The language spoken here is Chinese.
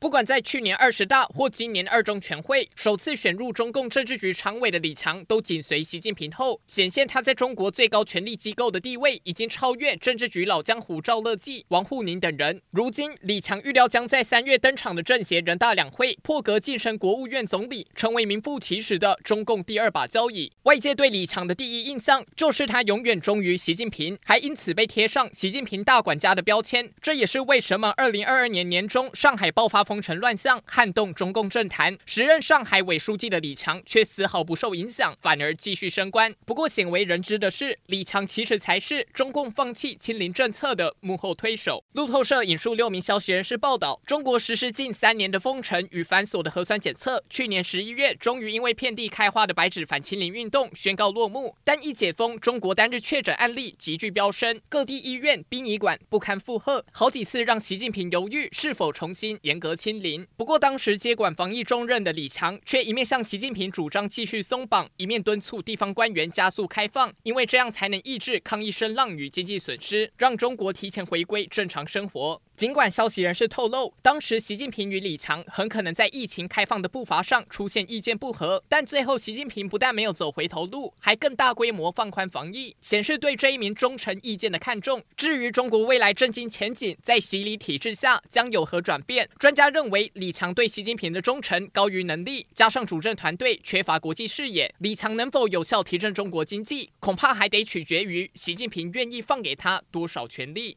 不管在去年二十大或今年二中全会，首次选入中共政治局常委的李强，都紧随习近平后，显现他在中国最高权力机构的地位已经超越政治局老江湖赵乐际、王沪宁等人。如今，李强预料将在三月登场的政协人大两会破格晋升国务院总理，成为名副其实的中共第二把交椅。外界对李强的第一印象就是他永远忠于习近平，还因此被贴上“习近平大管家”的标签。这也是为什么二零二二年年中上海爆发。风尘乱象撼动中共政坛，时任上海委书记的李强却丝毫不受影响，反而继续升官。不过鲜为人知的是，李强其实才是中共放弃清零政策的幕后推手。路透社引述六名消息人士报道，中国实施近三年的封城与繁琐的核酸检测，去年十一月终于因为遍地开花的白纸反清零运动宣告落幕。但一解封，中国单日确诊案例急剧飙升，各地医院、殡仪馆不堪负荷，好几次让习近平犹豫是否重新严格。清零。不过，当时接管防疫重任的李强，却一面向习近平主张继续松绑，一面敦促地方官员加速开放，因为这样才能抑制抗议声浪与经济损失，让中国提前回归正常生活。尽管消息人士透露，当时习近平与李强很可能在疫情开放的步伐上出现意见不合，但最后习近平不但没有走回头路，还更大规模放宽防疫，显示对这一名忠诚意见的看重。至于中国未来政经前景，在习李体制下将有何转变？专家认为，李强对习近平的忠诚高于能力，加上主政团队缺乏国际视野，李强能否有效提振中国经济，恐怕还得取决于习近平愿意放给他多少权力。